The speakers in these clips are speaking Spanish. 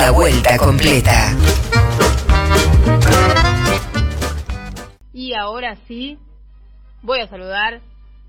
La vuelta completa. Y ahora sí, voy a saludar,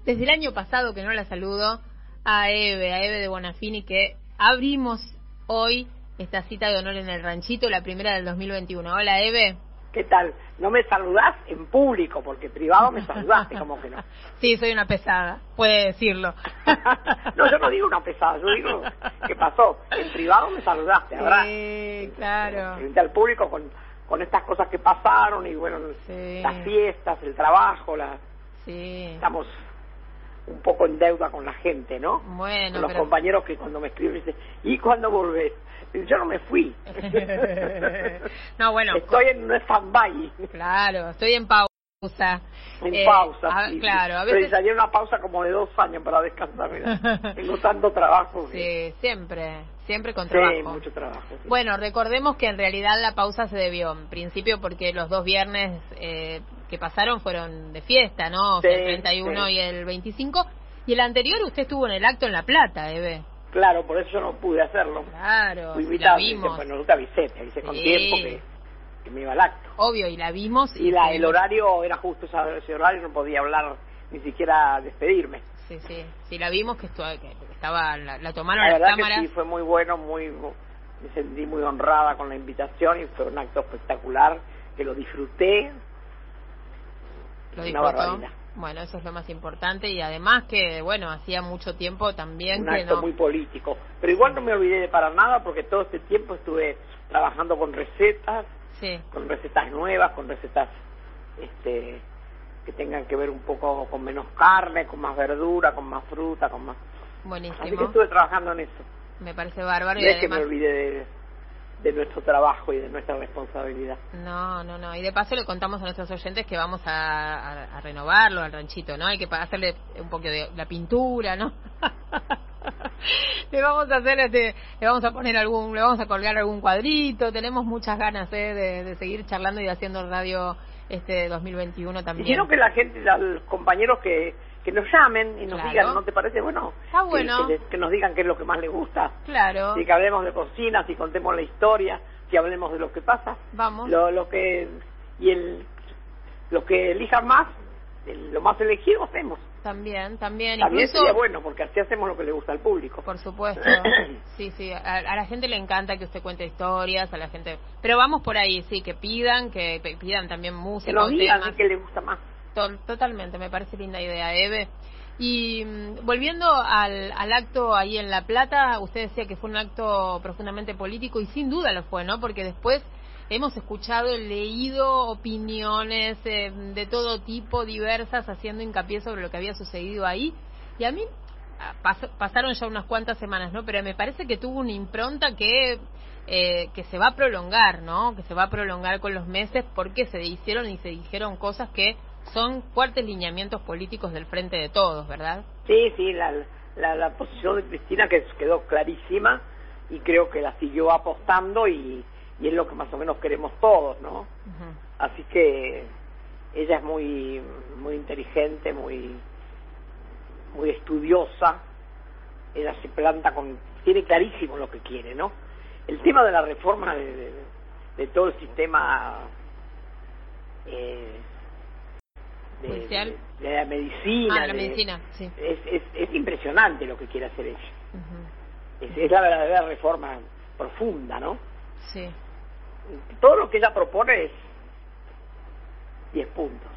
desde el año pasado que no la saludo, a Eve, a Eve de Bonafini, que abrimos hoy esta cita de honor en el ranchito, la primera del 2021. Hola Eve. ¿Qué tal? No me saludás en público, porque privado me saludaste, como que no. Sí, soy una pesada, puede decirlo. no, yo no digo una pesada, yo digo ¿qué pasó. En privado me saludaste, ¿verdad? Sí, claro. Frente al público con, con estas cosas que pasaron y bueno, Sí. las fiestas, el trabajo, la... Sí. estamos un poco en deuda con la gente, ¿no? Bueno, con los pero- compañeros que cuando me escriben dicen, ¿y cuándo volvés? Yo no me fui. no, bueno, Estoy en un stand-by. claro, estoy en pausa. En Eh, pausa. a- sí. claro, a Pero veces... salía una pausa como de dos años para descansar. mira. Tengo tanto trabajo. que- Sí, siempre, siempre con Sí, trabajo. mucho trabajo. sí. Bueno, recordemos que en realidad la pausa se debió, en principio porque los dos viernes eh, que pasaron fueron de fiesta, ¿no? O sea, Sí, el 31 sí. y el 25. Y el anterior usted estuvo en el acto en La Plata, Eve. Claro, por eso yo no pude hacerlo. Claro, Fui la vimos. bueno, no te avisé, te avisé con Sí. tiempo que, que me iba al acto. Obvio, y la vimos. Y la, el horario era justo ese horario, no podía hablar ni siquiera despedirme. Sí, sí, sí, la vimos que, estaba, la, la tomaron La las verdad cámaras. que sí, fue muy bueno, muy me sentí muy honrada con la invitación y fue un acto espectacular, que lo disfruté. Lo una disfrutó. barbaridad. Bueno, eso es lo más importante y además que, bueno, hacía mucho tiempo también un que acto no... muy político. Pero igual no me olvidé de para nada porque todo este tiempo estuve trabajando con recetas, Sí, con recetas nuevas, con recetas este, que tengan que ver un poco con menos carne, con más verdura, con más fruta, con más... Así que buenísimo. estuve trabajando en eso. Me parece bárbaro No y que me olvidé de, de nuestro trabajo y de nuestra responsabilidad. No, no, no. Y de paso le contamos a nuestros oyentes que vamos a, a- a renovarlo al ranchito, ¿no? Hay que hacerle un poco de la pintura, ¿no? le vamos a hacer este, le vamos a poner algún, le vamos a colgar algún cuadrito. Tenemos muchas ganas ¿eh? de, de seguir charlando y haciendo radio este 2021 Y también. quiero que la gente, los compañeros que, que nos llamen y nos Claro. digan, ¿no te parece bueno? Está Que- bueno. Que, que nos digan qué es lo que más les gusta. Claro. Y que hablemos de cocina, si contemos la historia, si hablemos de lo que pasa. Vamos. Lo, lo que y el lo que elijan más, el- lo más elegido hacemos. También, también. También Incluso, sería bueno, porque así hacemos lo que le gusta al público. Por supuesto. Sí, sí. A, a la gente le encanta que usted cuente historias, a la gente. Pero vamos por ahí, sí, que pidan, que pidan también música. que nos digan qué les gusta más. To- Totalmente, me parece linda idea, Eve. Y mm, volviendo al, acto ahí en La Plata, usted decía que fue un acto profundamente político y sin duda lo fue, ¿no? Porque después hemos escuchado leído opiniones eh, de todo tipo, diversas, haciendo hincapié sobre lo que había sucedido ahí. Y a mí ah, pas- pasaron ya unas cuantas semanas, ¿no? Pero me parece que tuvo una impronta que eh, que se va a prolongar, ¿no? Que se va a prolongar con los meses porque se hicieron y se dijeron cosas que son fuertes lineamientos políticos del frente de todos, ¿verdad? Sí, sí, la, la, la posición de Cristina que quedó clarísima y creo que la siguió apostando y, y es lo que más o menos queremos todos, ¿no? Así que ella es muy muy inteligente, muy muy estudiosa. Ella se planta con tiene clarísimo lo que quiere, ¿no? El tema de la reforma de, de- de todo el sistema eh, de, de- de la medicina, Ah, la de- medicina, sí. es, es, es impresionante lo que quiere hacer ella. Es, es la verdadera reforma profunda, ¿no? Sí. Todo lo que ella propone es 10 puntos.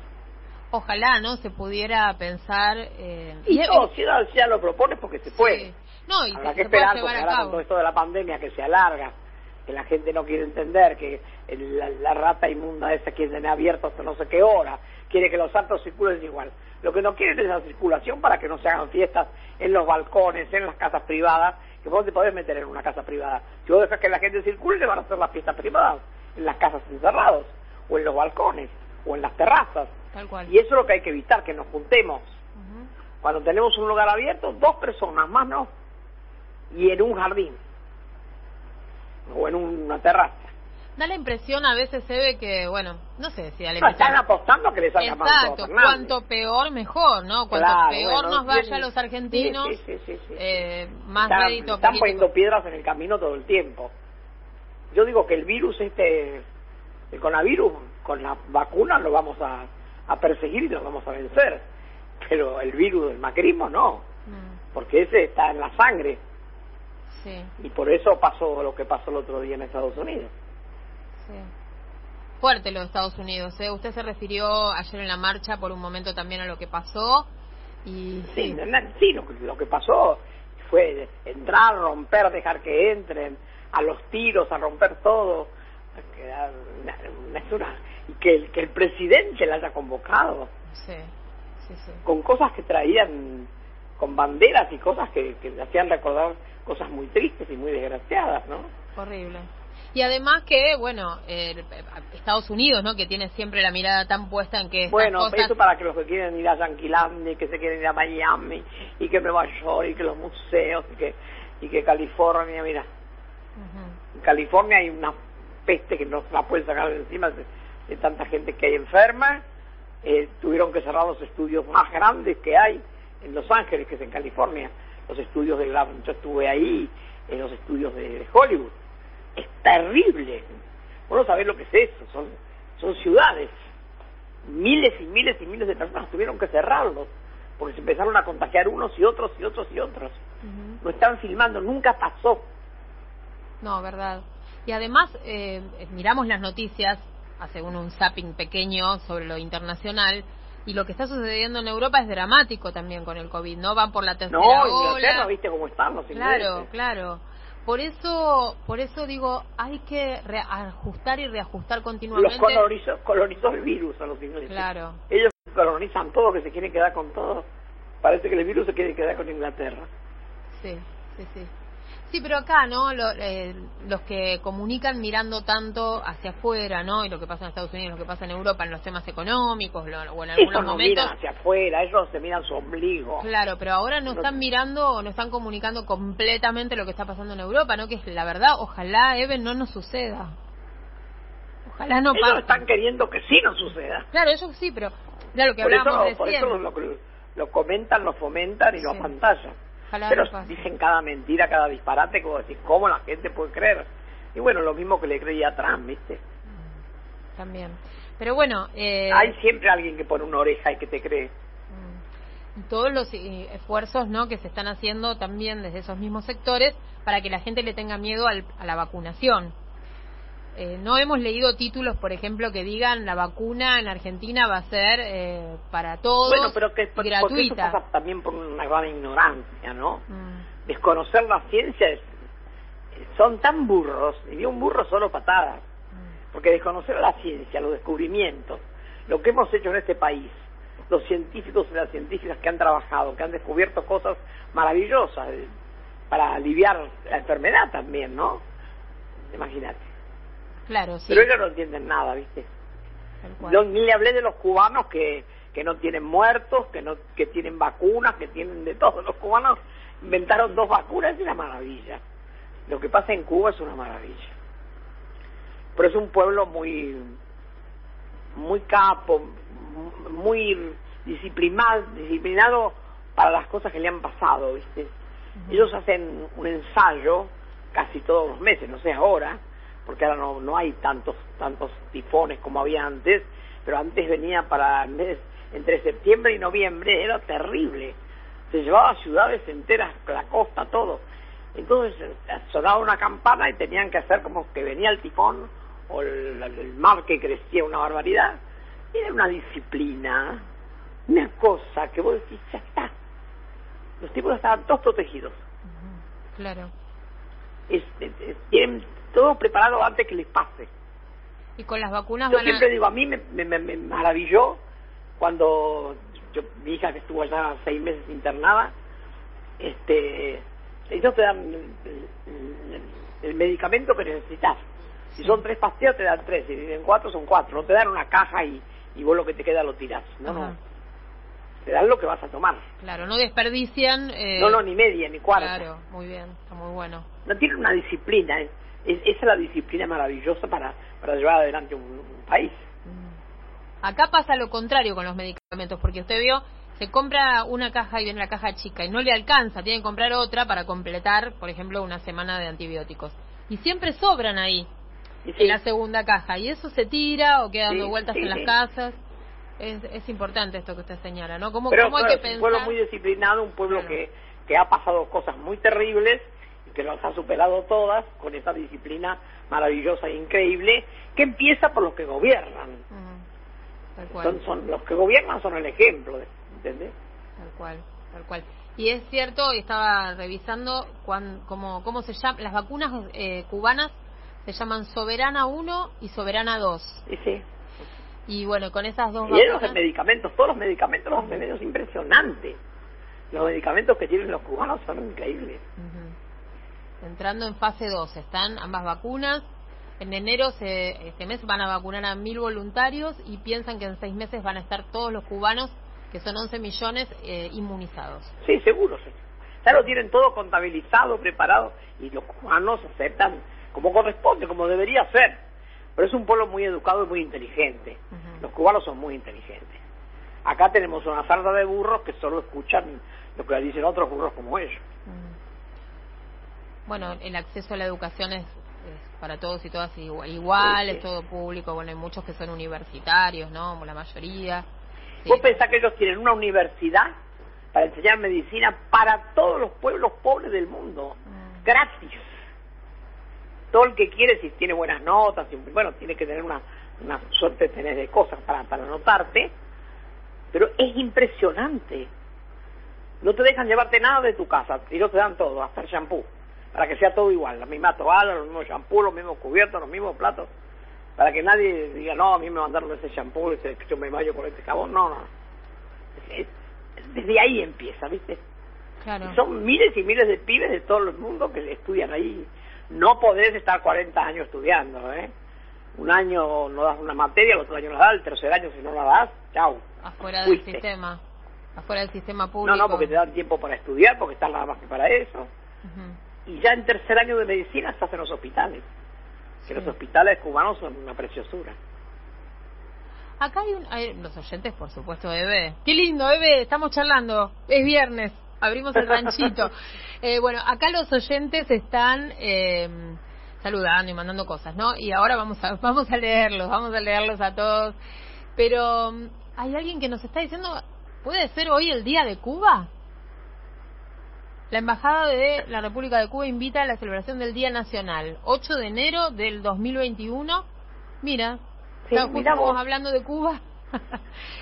Ojalá, ¿no? Se pudiera pensar... Eh, Y y- no, si ella, si ella lo propone es porque se puede. Sí. No, y Habrá que que se pueda esperar porque ahora con todo esto de la pandemia que se alarga, que la gente no quiere entender, que el- la, la rata inmunda esa quiere tener abierto hasta no sé qué hora, quiere que los actos circulen igual. Lo que no quiere es la circulación para que no se hagan fiestas en los balcones, en las casas privadas, que vos te podés meter en una casa privada. Si vos dejas que la gente circule, le van a hacer las fiestas privadas, en las casas encerrados, o en los balcones, o en las terrazas. Tal cual. Y eso es lo que hay que evitar, que nos juntemos. Cuando tenemos un lugar abierto, dos personas más no. Y en un jardín. O en una terraza. Da la impresión a veces se ve que, bueno, no sé si da la No, impresión. están apostando que les salga Exacto, cuanto peor mejor, ¿no? Cuanto Claro, peor bueno, nos vaya a los argentinos, sí, eh, más están, están poniendo piedras en el camino todo el tiempo. yo digo que el virus este, el coronavirus, con la vacuna lo vamos a, a perseguir y lo vamos a vencer. Pero el virus del macrismo no, mm. porque ese está en la sangre. Sí. Y por eso pasó lo que pasó el otro día en Estados Unidos. Sí. Fuerte lo de Estados Unidos. ¿eh? Usted se refirió ayer en la marcha por un momento también a lo que pasó. Y... Sí, sí lo, lo que pasó fue entrar, romper, dejar que entren, a los tiros, a romper todo y que el, que el presidente la haya convocado. Sí, sí, sí. Con cosas que traían, con banderas y cosas que, que le hacían recordar cosas muy tristes y muy desgraciadas, ¿no? Horrible. Y además que, bueno, eh, Estados Unidos, ¿no? Que tiene siempre la mirada tan puesta en que... Bueno, eso para que los que quieren ir a Yanquilandia, que se quieren ir a Miami, y que Nueva York, y que los museos, y que, y que California, mira. En California hay una peste que no la pueden sacar de encima de, tanta gente que hay enferma. Eh, tuvieron que cerrar los estudios más grandes que hay en Los Ángeles, que es en California. Los estudios de la... Yo estuve ahí, en los estudios de, Hollywood. Es terrible. Bueno, sabés lo que es eso. Son, son ciudades. Miles y miles y miles de personas tuvieron que cerrarlos porque se empezaron a contagiar unos y otros y otros y otros. No están filmando, nunca pasó. No, verdad. Y además, eh, miramos las noticias, hace uno un zapping pequeño sobre lo internacional, y lo que está sucediendo en Europa es dramático también con el COVID, ¿no? Van por la tercera no, ola. ¿viste cómo están los Claro, claro. Por eso, por eso digo, hay que ajustar y reajustar continuamente. Los colonizó, colonizó el virus a los ingleses. Claro. Ellos colonizan todo, que se quieren quedar con todo. Parece que el virus se quiere quedar con Inglaterra. Sí, sí, sí. Sí, pero acá, ¿no? Eh, los que comunican mirando tanto hacia afuera, ¿no? Y lo que pasa en Estados Unidos, lo que pasa en Europa en los temas económicos, o en algunos no momentos. hacia afuera, ellos se miran su ombligo. Claro, pero ahora no, están mirando o no están comunicando completamente lo que está pasando en Europa, ¿no? Que es la verdad, ojalá, Even, no nos suceda. Ojalá no pase. Ellos están queriendo que sí nos suceda. Claro, ellos sí, pero claro que hablábamos eso, Por eso lo, comentan, lo fomentan y lo apantallan pero dicen cada mentira, cada disparate, como decir, ¿cómo la gente puede creer? Y bueno, lo mismo que le creía a Trump, ¿viste? Mm, también. Pero bueno... Eh... Hay siempre alguien que pone una oreja y que te cree. Mm. Todos los esfuerzos ¿no? que se están haciendo también desde esos mismos sectores para que la gente le tenga miedo a la vacunación. Eh, no hemos leído títulos, por ejemplo, que digan la vacuna en Argentina va a ser eh, para todos bueno, pero que, gratuita. eso pasa también por una gran ignorancia, ¿no? Mm. Desconocer la ciencia es, son tan burros, y un burro solo patadas, mm. porque desconocer la ciencia, los descubrimientos, lo que hemos hecho en este país, los científicos y las científicas que han trabajado, que han descubierto cosas maravillosas eh, para aliviar la enfermedad también, ¿no? Imagínate. Claro, sí. Pero ellos no entienden nada, ¿viste? ni le hablé de los cubanos que, que no tienen muertos, que no que tienen vacunas, que tienen de todo. Los cubanos inventaron dos vacunas, es una maravilla. Lo que pasa en Cuba es una maravilla. Pero es un pueblo muy muy capo, muy disciplinado, disciplinado para las cosas que le han pasado, ¿viste? Ellos hacen un ensayo casi todos los meses, no sé ahora, porque ahora no, no hay tantos tantos tifones como había antes, pero antes venía para el mes, entre septiembre y noviembre, era terrible. Se llevaba ciudades enteras, la costa, todo. Entonces eh, sonaba una campana y tenían que hacer como que venía el tifón o el, mar que crecía una barbaridad. Era una disciplina, una cosa que vos decís, ya está. Los tipos estaban todos protegidos. Claro. tienen todo preparado antes que les pase. Y con las vacunas Yo siempre digo, a mí me, me, me, maravilló cuando yo, mi hija que estuvo allá seis meses internada, este, ellos te dan el, medicamento que necesitas. Si son tres pastillas, te dan tres. Si tienen cuatro, son cuatro. No te dan una caja y, y vos lo que te queda lo tirás. No, no. Te dan lo que vas a tomar. Claro, no desperdician. Eh... No, no, ni media, ni cuarta. Claro, muy bien, está muy bueno. No tienen una disciplina. ¿eh? Esa es la disciplina maravillosa para, para llevar adelante un, país. Mm. Acá pasa lo contrario con los medicamentos, porque usted vio, se compra una caja y viene la caja chica y no le alcanza, tiene que comprar otra para completar, por ejemplo, una semana de antibióticos. Y siempre sobran ahí. en la segunda caja. Y eso se tira o queda dando vueltas en las casas. Es, es importante esto que usted señala, ¿no? ¿Cómo, Pero, cómo hay que pensar? un pueblo muy disciplinado, un pueblo que, que ha pasado cosas muy terribles que las ha superado todas con esa disciplina maravillosa e increíble que empieza por los que gobiernan. Tal. Son, son, los que gobiernan son el ejemplo, ¿entendés? Tal cual, tal cual. Y es cierto, estaba revisando cuán, cómo, cómo se llaman, las vacunas eh, cubanas se llaman Soberana 1 y Soberana 2. Sí, sí. Y bueno, con esas dos y vacunas... los medicamentos, todos los medicamentos, los remedios impresionantes. Los medicamentos que tienen los cubanos son increíbles. Entrando en fase 2, están ambas vacunas. En enero, se, este mes, van a vacunar a mil voluntarios y piensan que en seis meses van a estar todos los cubanos, que son 11 millones, eh, inmunizados. Sí, seguro. Ya lo tienen todo contabilizado, preparado, y los cubanos aceptan como corresponde, como debería ser. Pero es un pueblo muy educado y muy inteligente. Los cubanos son muy inteligentes. Acá tenemos una sarda de burros que solo escuchan lo que dicen otros burros como ellos. Bueno, el acceso a la educación es, para todos y todas igual, igual es todo público. Bueno, hay muchos que son universitarios, ¿no? La mayoría. ¿Vos pensás que ellos tienen una universidad para enseñar medicina para todos los pueblos pobres del mundo? Gratis todo el que quiere, si tiene buenas notas, bueno, tiene que tener una, una suerte de tener de cosas para, para anotarte, pero es impresionante. No te dejan llevarte nada de tu casa, y no te dan todo, hasta el shampoo, para que sea todo igual, la misma toalla, los mismos shampoos, los mismos cubiertos, los mismos platos, para que nadie diga, no, a mí me mandaron ese shampoo, ese, yo me baño con este jabón, no, no. desde ahí empieza, ¿viste? Claro. son miles y miles de pibes de todo el mundo que estudian ahí no podés estar 40 años estudiando, ¿eh? Un año no das una materia, el otro año la das, el tercer año si no la das, chau. Afuera del sistema, afuera del sistema público. No, no, porque te dan tiempo para estudiar, porque estás nada más que para eso. Y ya en tercer año de medicina estás en los hospitales. Que los hospitales cubanos son una preciosura. Acá hay, un, hay los oyentes, por supuesto, Eve. Qué lindo, Eve, estamos charlando. Es viernes abrimos el ranchito. eh, bueno, acá los oyentes están eh, saludando y mandando cosas, ¿no? Y ahora vamos a, vamos a leerlos, vamos a leerlos a todos. Pero hay alguien que nos está diciendo, ¿puede ser hoy el día de Cuba? La Embajada de la República de Cuba invita a la celebración del Día Nacional, 8 de enero del 2021. Mira, sí, estamos hablando de Cuba.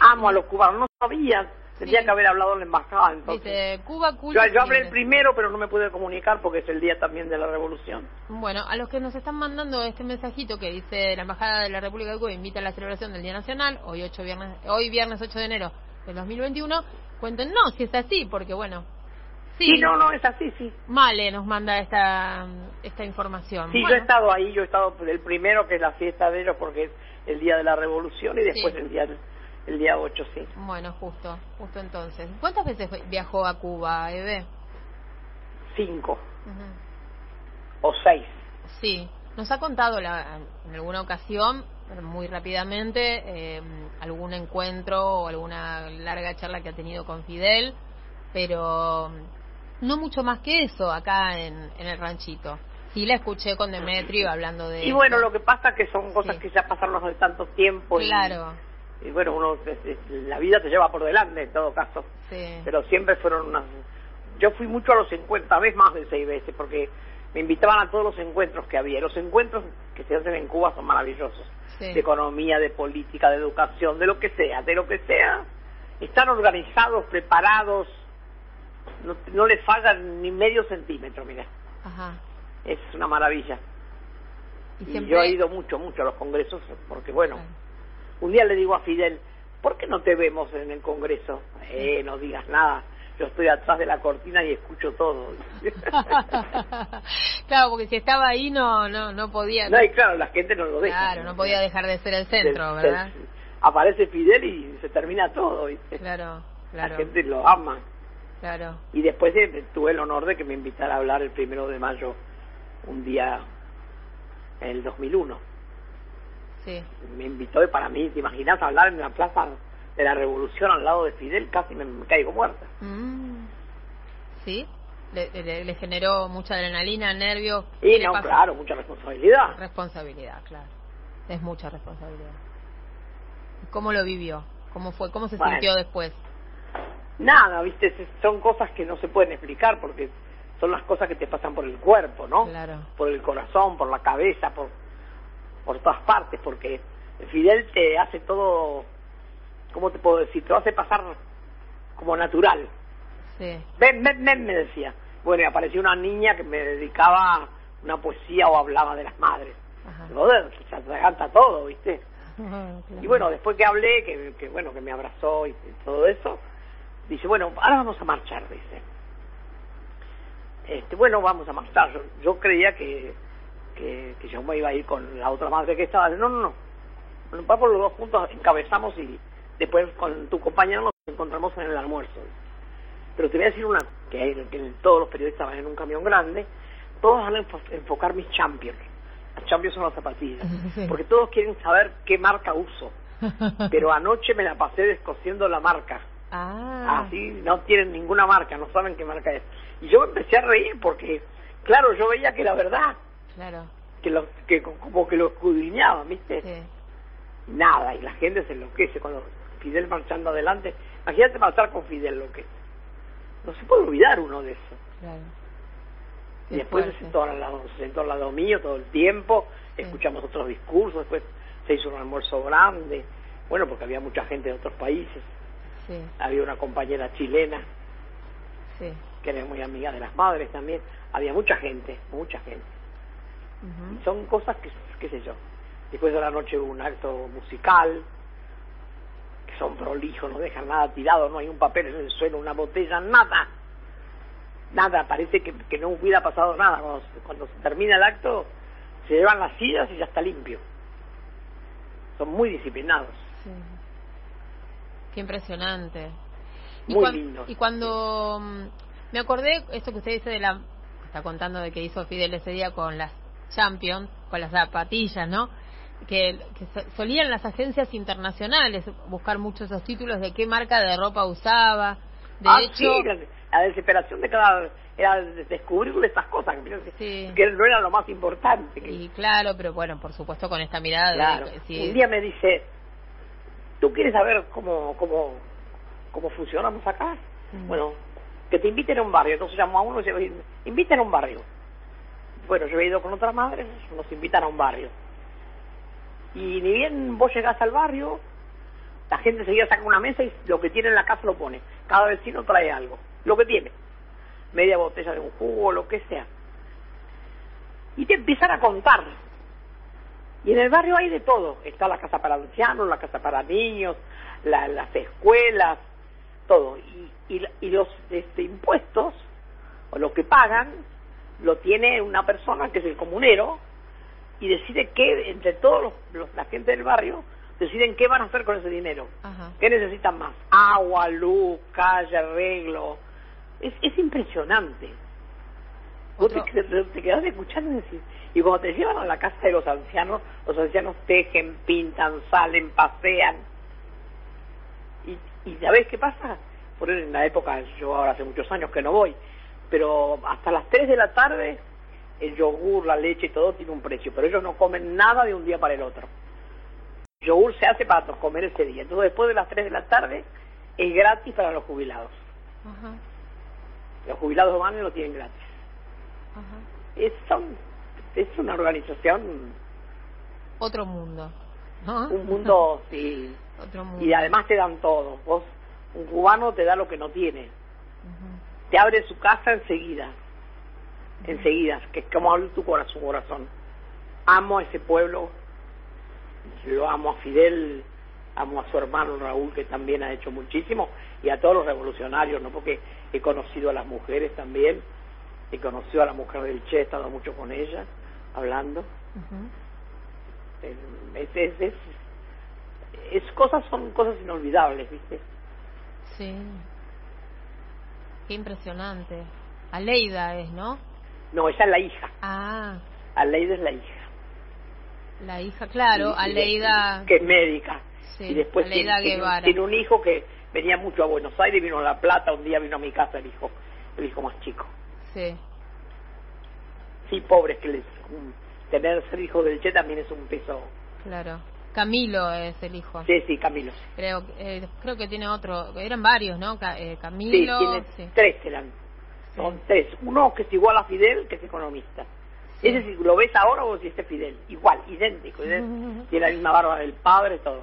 Amo a los cubanos, no sabía Tendría que haber hablado en la embajada entonces. Dice, Cuba, yo, yo hablé el primero, pero no me pude comunicar porque es el día también de la revolución. Bueno, a los que nos están mandando este mensajito que dice la embajada de la República de Cuba invita a la celebración del Día Nacional, hoy 8 viernes, hoy viernes 8 de enero del 2021, cuenten no, si es así, porque bueno. Sí, no, no, es así, sí. Male nos manda esta esta información. Sí, yo he estado ahí, yo he estado el primero que es la fiesta de ellos porque es el día de la revolución y después el día el día 8, sí. Bueno, justo, justo entonces. ¿Cuántas veces viajó a Cuba, Eve? Cinco. O seis. Sí, nos ha contado la, en alguna ocasión, muy rápidamente, eh, algún encuentro o alguna larga charla que ha tenido con Fidel, pero no mucho más que eso acá en, en el ranchito. Sí, la escuché con Demetrio hablando de... Y bueno, lo que pasa que son cosas que ya pasaron hace tanto tiempo. Claro y bueno, uno la vida te lleva por delante en todo caso. Pero siempre fueron unas... Yo fui mucho a los encuentros, a veces más de seis veces, porque me invitaban a todos los encuentros que había. Los encuentros que se hacen en Cuba son maravillosos. De economía, de política, de educación, de lo que sea, de lo que sea. Están organizados, preparados, no, no les faltan ni medio centímetro, mira. Es una maravilla. Y, yo he ido mucho, mucho a los congresos, porque bueno... Un día le digo a Fidel, ¿por qué no te vemos en el Congreso? Eh, no digas nada. Yo estoy atrás de la cortina y escucho todo. claro, porque si estaba ahí no no no podía. No, y claro, la gente no lo deja. Claro, no podía dejar de ser el centro, ¿verdad? aparece Fidel y se termina todo. ¿viste? Claro, claro. La gente lo ama. Claro. Y después tuve el honor de que me invitara a hablar el primero de mayo, un día en el 2001. Me invitó y para mí, ¿te imaginas hablar en la plaza de la revolución al lado de Fidel? Casi me, caigo muerta. Mm. ¿Sí? le, le, generó mucha adrenalina, nervios. Y no, claro, mucha responsabilidad. Responsabilidad, claro. Es mucha responsabilidad. ¿Cómo lo vivió? ¿Cómo fue? ¿Cómo se sintió después? Nada, viste, son cosas que no se pueden explicar porque son las cosas que te pasan por el cuerpo, ¿no? Claro. Por el corazón, por la cabeza, por, por todas partes, porque Fidel te hace todo, ¿cómo te puedo decir? Te lo hace pasar como natural. Sí. Ven, ven, ven, me decía. Bueno, y apareció una niña que me dedicaba una poesía o hablaba de las madres. Ajá. Joder, se atraganta todo, ¿viste? Y bueno, después que hablé, que, que bueno, que me abrazó y, todo eso, dice, bueno, ahora vamos a marchar, dice. Este, bueno, vamos a marchar. Yo, yo creía que, que, que yo me iba a ir con la otra madre que estaba. No, no, no. Vamos los dos juntos, encabezamos y después con tu compañero nos encontramos en el almuerzo. Pero te voy a decir una, que, que todos los periodistas van en un camión grande, todos van a enfocar mis champions. Las champions son las zapatillas, porque todos quieren saber qué marca uso. Pero anoche me la pasé descosiendo la marca. Ah. Así no tienen ninguna marca, no saben qué marca es. Y yo empecé a reír porque, claro, yo veía que la verdad. Claro. Que, lo, que como que lo escudriñaban, ¿viste? Sí. Nada, y la gente se enloquece cuando Fidel marchando adelante. Imagínate marchar con Fidel, lo que no se puede olvidar uno de eso. Claro. Y después se sentó, al lado, se sentó al lado mío todo el tiempo, escuchamos otros discursos, después se hizo un almuerzo grande, bueno, porque había mucha gente de otros países. Sí. Había una compañera chilena, sí. que era muy amiga de las madres también. Había mucha gente, mucha gente. Uh -huh. Son cosas que, qué sé yo. Después de la noche hubo un acto musical, que son prolijos, no dejan nada tirado, no hay un papel en el suelo, una botella, nada. Nada, parece que, que no hubiera pasado nada. Cuando, cuando se termina el acto, se llevan las sillas y ya está limpio. Son muy disciplinados. Sí. Qué impresionante. Y muy lindo. Y cuando mm, me acordé, esto que usted dice de la. Está contando de que hizo Fidel ese día con las Champions, con las zapatillas, ¿no? Que, que, solían las agencias internacionales buscar muchos esos títulos de qué marca de ropa usaba. De ah, hecho, sí, la, la, desesperación de cada era descubrirle estas cosas que, sí. que no era lo más importante. Y claro, pero bueno, por supuesto con esta mirada. Claro. De. Un día me dice, ¿tú quieres saber cómo cómo cómo funcionamos acá? Mm. Bueno, que te inviten a un barrio. Entonces llamó a uno y dice, inviten a un barrio. Bueno, yo he ido con otras madres, nos invitan a un barrio. Y ni bien vos llegás al barrio, la gente seguía saca una mesa y lo que tiene en la casa lo pone. Cada vecino trae algo, lo que tiene. Media botella de un jugo, lo que sea. Y te empiezan a contar. Y en el barrio hay de todo. Está la casa para ancianos, la casa para niños, la, las escuelas, todo. Y, y, y los este, impuestos, o lo que pagan, lo tiene una persona que es el comunero, y decide qué, entre todos los, los, la gente del barrio, deciden qué van a hacer con ese dinero. Ajá. ¿Qué necesitan más? Agua, luz, calle, arreglo. Es, es impresionante. Vos te, te, te, quedás escuchando y decís, y cuando te llevan a la casa de los ancianos, los ancianos tejen, pintan, salen, pasean. Y, y ¿sabés qué pasa? Por en la época, yo ahora hace muchos años que no voy, pero hasta las 3 de la tarde el yogur, la leche y todo tiene un precio, pero ellos no comen nada de un día para el otro. El yogur se hace para comer ese día. Entonces después de las 3 de la tarde es gratis para los jubilados. Los jubilados van y lo tienen gratis. Ajá. Es, son, es una organización... Otro mundo. ¿no? Un mundo, sí. Otro mundo. Y además te dan todo. Vos, un cubano te da lo que no tiene. Uh Te abre su casa enseguida enseguida, que es como habla tu corazón, corazón. Amo a ese pueblo, lo amo a Fidel, amo a su hermano Raúl, que también ha hecho muchísimo, y a todos los revolucionarios, ¿no? Porque he conocido a las mujeres también, he conocido a la mujer del Che, he estado mucho con ella, hablando. Uh -huh. es, es, es, es, cosas, son cosas inolvidables, ¿viste? Sí. Qué impresionante. Aleida es, ¿no? No, esa es la hija. Ah. Aleida es la hija. La hija, claro, y, Aleida. Que es médica. Sí, y después Aleida tiene, Guevara. tiene, un hijo que venía mucho a Buenos Aires, vino a La Plata, un día vino a mi casa el hijo, el hijo más chico. Sí. Sí, pobres que les tener ser hijo del Che también es un peso. Claro. Camilo es el hijo. Sí, sí, Camilo. Creo, eh, creo que tiene otro, eran varios, ¿no? eh, Camilo. Sí, tiene tres eran. Son tres. Uno que es igual a Fidel, que es economista. Ese si lo ves ahora o si es Fidel. Igual, idéntico. Tiene la misma barba del padre, todo.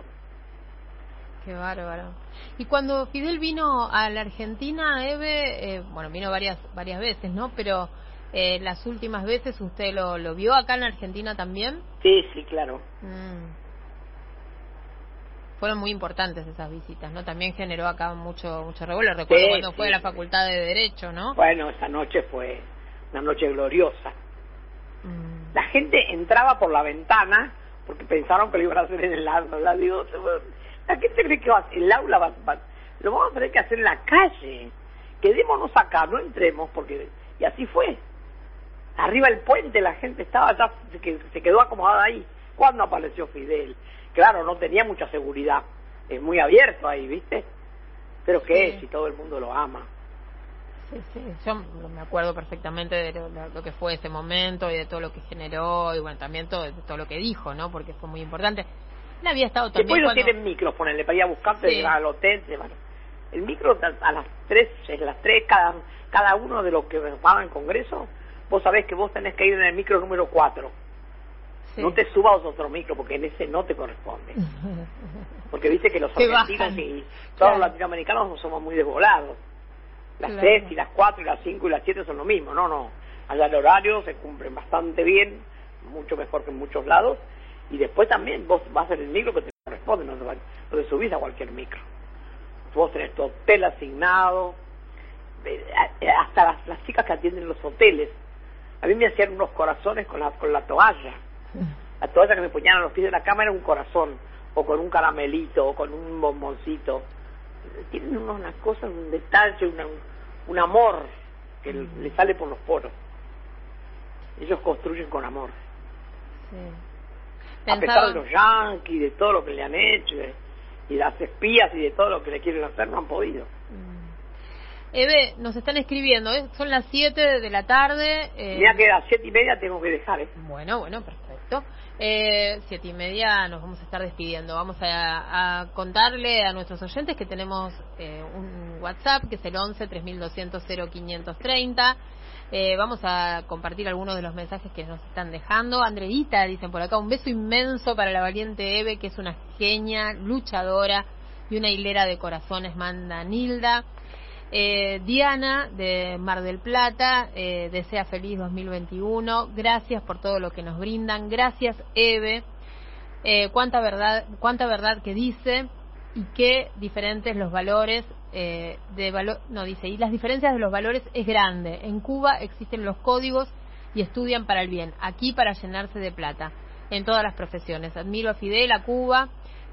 Qué bárbaro. Y cuando Fidel vino a la Argentina, Eve, eh, bueno, vino varias varias veces, ¿no? Pero eh, las últimas veces usted lo, lo vio acá en Argentina también. Sí, sí, claro. Mm. Fueron muy importantes esas visitas, ¿no? También generó acá mucho mucho revuelo. Recuerdo cuando fue a la Facultad de Derecho, ¿no? Bueno, esa noche fue una noche gloriosa. Mm. La gente entraba por la ventana porque pensaron que lo iban a hacer en el aula. Digo, ¿a qué te cree que va? El aula va, lo vamos a tener que hacer en la calle. Quedémonos acá, no entremos porque y así fue arriba el puente la gente estaba ya se quedó acomodada ahí. Cuando apareció Fidel claro no tenía mucha seguridad. Es muy abierto ahí viste pero qué es si todo el mundo lo ama. Sí sí yo me acuerdo perfectamente de lo, que fue ese momento y de todo lo que generó y bueno también todo todo lo que dijo no porque fue muy importante. Él había estado también después no tienen micros ponerle para ir a buscarte sí. al hotel el micro a las tres es las tres cada cada uno de los que van al congreso vos sabés que vos tenés que ir en el micro número 4. No te subas a otro micro porque en ese no te corresponde. Porque viste que los argentinos y todos los latinoamericanos somos muy desvolados. Las 3 y las 4 y las 5 y las 7 son lo mismo. No, no. Allá el horario se cumplen bastante bien, mucho mejor que en muchos lados. Y después también vos vas en el micro que te corresponde, no te, subís a cualquier micro. Vos tenés tu hotel asignado, hasta las, las chicas que atienden los hoteles a mí me hacían unos corazones con la, con la toalla. La toalla que me ponían a los pies de la cama era un corazón, o con un caramelito, o con un bomboncito. Tienen unas cosas, un detalle, un amor que le sale por los poros. Ellos construyen con amor. A pesar de los yanquis, de todo lo que le han hecho, y de las espías y de todo lo que le quieren hacer, no han podido. Eve, nos están escribiendo, ¿eh? son las 7 de la tarde. Eh... Mira que a las 7 y media tengo que dejar. ¿eh? Bueno, bueno, perfecto. Eh, siete y media nos vamos a estar despidiendo. Vamos a, a contarle a nuestros oyentes que tenemos eh, un WhatsApp que es el 11 3200 0530. Eh, vamos a compartir algunos de los mensajes que nos están dejando. Andreita, dicen por acá, un beso inmenso para la valiente Eve, que es una genia, luchadora y una hilera de corazones, manda Nilda. Eh, Diana de Mar del Plata eh, desea feliz 2021. Gracias por todo lo que nos brindan. Gracias, Eve. Eh, cuánta verdad, cuánta verdad que dice y qué diferentes los valores eh, de valor. No dice y las diferencias de los valores es grande. En Cuba existen los códigos y estudian para el bien. Aquí para llenarse de plata. En todas las profesiones. Admiro a Fidel, a Cuba.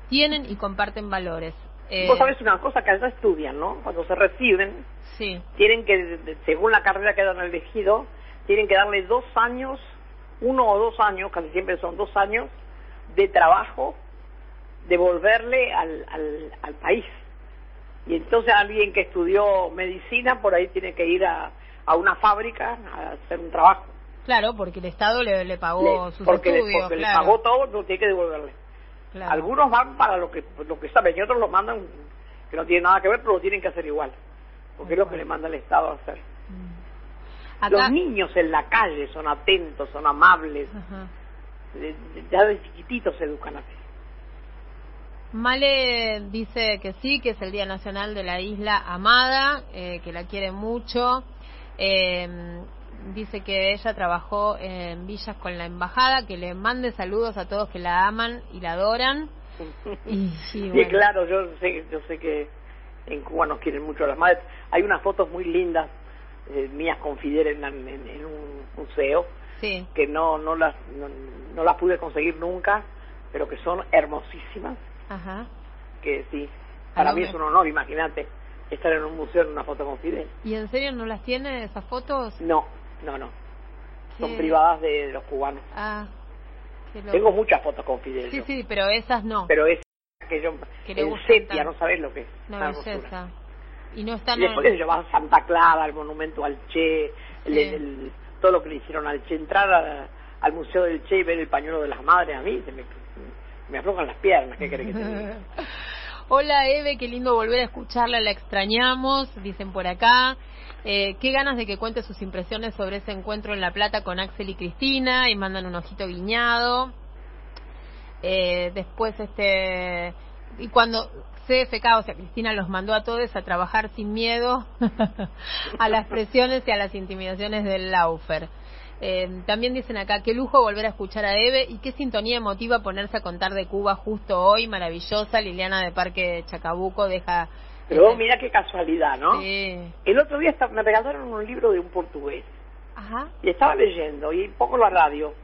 Tienen y comparten valores. Eh... Vos sabés una cosa que allá estudian, ¿no? Cuando se reciben, sí. tienen que, según la carrera que han elegido, tienen que darle dos años, uno o dos años, casi siempre son dos años, de trabajo, devolverle al, al, al país. Y entonces alguien que estudió medicina por ahí tiene que ir a, a una fábrica a hacer un trabajo. Claro, porque el Estado le, le pagó le, sus porque estudios. Le, porque claro. le pagó todo, no tiene que devolverle. Claro. Algunos van para lo que lo que saben y otros lo mandan que no tiene nada que ver, pero lo tienen que hacer igual, porque es lo que le manda el Estado a hacer. Mm. Acá... Los niños en la calle son atentos, son amables, Ajá. ya de chiquititos se educan así. Male dice que sí, que es el Día Nacional de la Isla Amada, eh, que la quiere mucho. Eh, dice que ella trabajó en villas con la embajada, que le mande saludos a todos que la aman y la adoran. Y, bueno. claro, yo sé, yo sé que en Cuba nos quieren mucho las madres. Hay unas fotos muy lindas eh, mías con Fidel en, en, en un museo sí. que no no las no, no, las pude conseguir nunca, pero que son hermosísimas. Ajá. Que sí, para mí es un honor, imagínate estar en un museo en una foto con Fidel. ¿Y en serio no las tiene esas fotos? No, no, no. ¿Qué? Son privadas de, de, los cubanos. Ah. Tengo muchas fotos con Fidel. Sí, yo. sí, pero esas no. Pero es que yo que gusta sepia, no sabes lo que es. No, es esa. Y no están... Y después en- se vas a Santa Clara, al monumento al Che, el- Sí. el- todo lo que le hicieron al Che, entrar a- al Museo del Che y ver el pañuelo de las madres, a mí se me, me aflojan las piernas, ¿qué querés que te diga? Hola Eve, qué lindo volver a escucharla, la extrañamos, dicen por acá. Eh, qué ganas de que cuente sus impresiones sobre ese encuentro en La Plata con Axel y Cristina y mandan un ojito guiñado. Eh, después, este, y cuando CFK, o sea, Cristina los mandó a todos a trabajar sin miedo a las presiones y a las intimidaciones del Laufer. Eh, también dicen acá, qué lujo volver a escuchar a Eve y qué sintonía emotiva ponerse a contar de Cuba justo hoy, maravillosa. Liliana de Parque Chacabuco deja... Pero este- mira qué casualidad, ¿no? Sí. El otro día me regalaron un libro de un portugués Ajá. y estaba leyendo y poco la radio.